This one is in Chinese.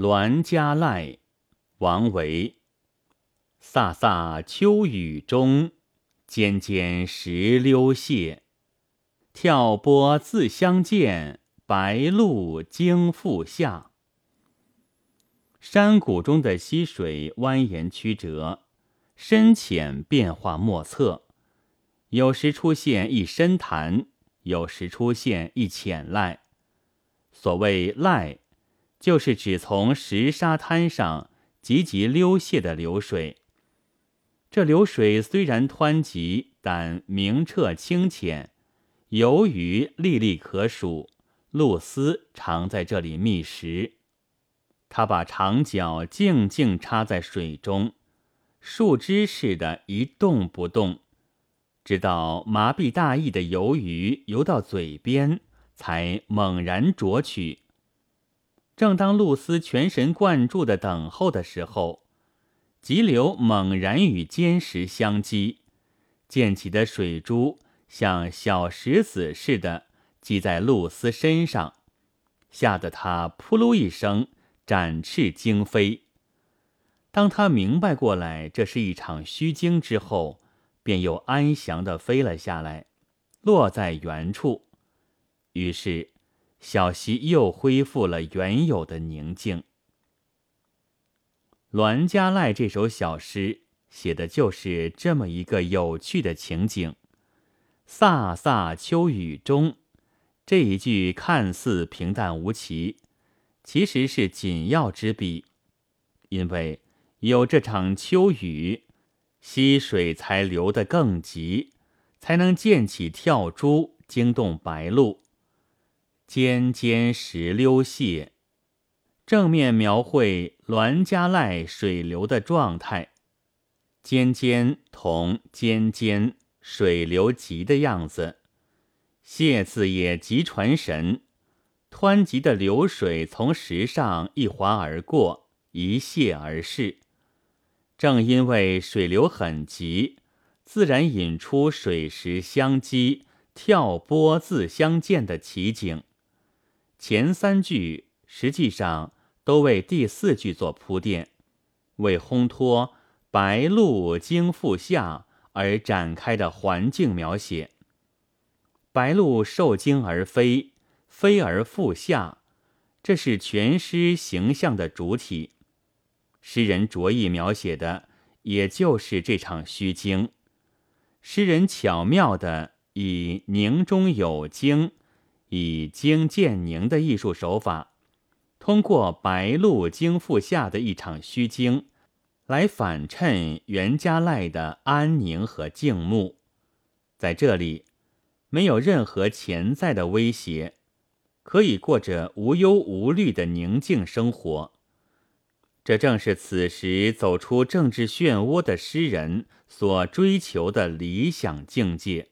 栾家赖，王维。飒飒秋雨中，尖尖石榴屑。跳波自相见，白鹭惊复下。山谷中的溪水蜿蜒曲折，深浅变化莫测，有时出现一深潭，有时出现一浅濑。所谓濑，就是指从石沙滩上急急溜泻的流水。这流水虽然湍急，但明澈清浅，游鱼历历可数。露丝常在这里觅食，他把长脚静静插在水中，树枝似的一动不动，直到麻痹大意的游鱼游到嘴边，才猛然啄取。正当露丝全神贯注的等候的时候，急流猛然与坚石相击，溅起的水珠像小石子似的击在露丝身上，吓得她扑噜一声，展翅惊飞。当他明白过来这是一场虚惊之后，便又安详的飞了下来，落在原处。于是，小溪又恢复了原有的宁静。《栾家赖》这首小诗写的就是这么一个有趣的情景。飒飒秋雨中，这一句看似平淡无奇，其实是紧要之笔，因为有这场秋雨，溪水才流得更急，才能溅起跳珠，惊动白鹭。尖尖石溜泻。正面描绘栾家濑水流的状态，尖尖同尖尖水流急的样子，谢字也极传神。湍急的流水从石上一滑而过，一泻而逝。正因为水流很急，自然引出水石相击、跳波自相见的奇景。前三句实际上。都为第四句做铺垫，为烘托白鹭经复下而展开的环境描写。白鹭受惊而飞，飞而复下，这是全诗形象的主体。诗人着意描写的，也就是这场虚惊。诗人巧妙的以凝中有惊，以惊见凝的艺术手法。通过白鹭惊复下的一场虚惊，来反衬袁家赖的安宁和静穆。在这里，没有任何潜在的威胁，可以过着无忧无虑的宁静生活。这正是此时走出政治漩涡的诗人所追求的理想境界。